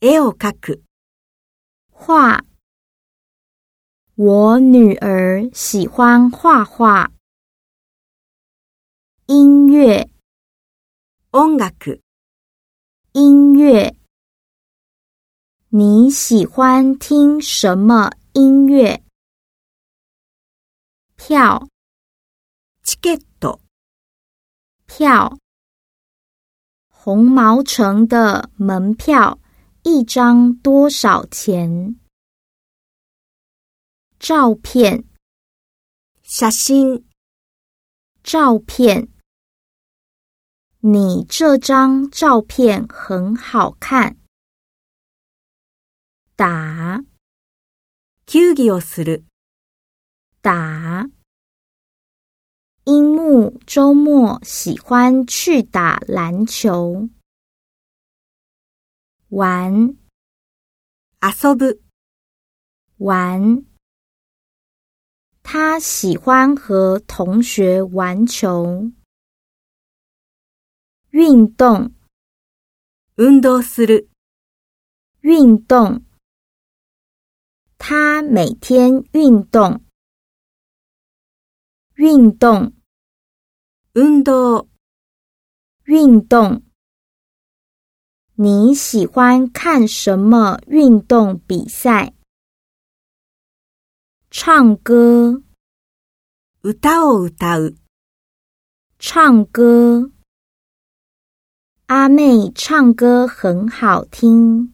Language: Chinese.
絵を描く。画。我女儿喜欢画画。音乐。音楽。音乐。你喜欢听什么音乐？票。チケット。票。红毛城的门票 一张多少钱？照片。写真。照片。你这张照片很好看。打。球技をする。打。樱木周末喜欢去打篮球。 玩。遊ぶ。玩。他喜欢和同学玩球。运动。運動する。运动。他每天运动。运动。運動。运动。 你喜欢看什么运动比赛？唱歌。歌を歌う。唱歌。阿妹唱歌很好听。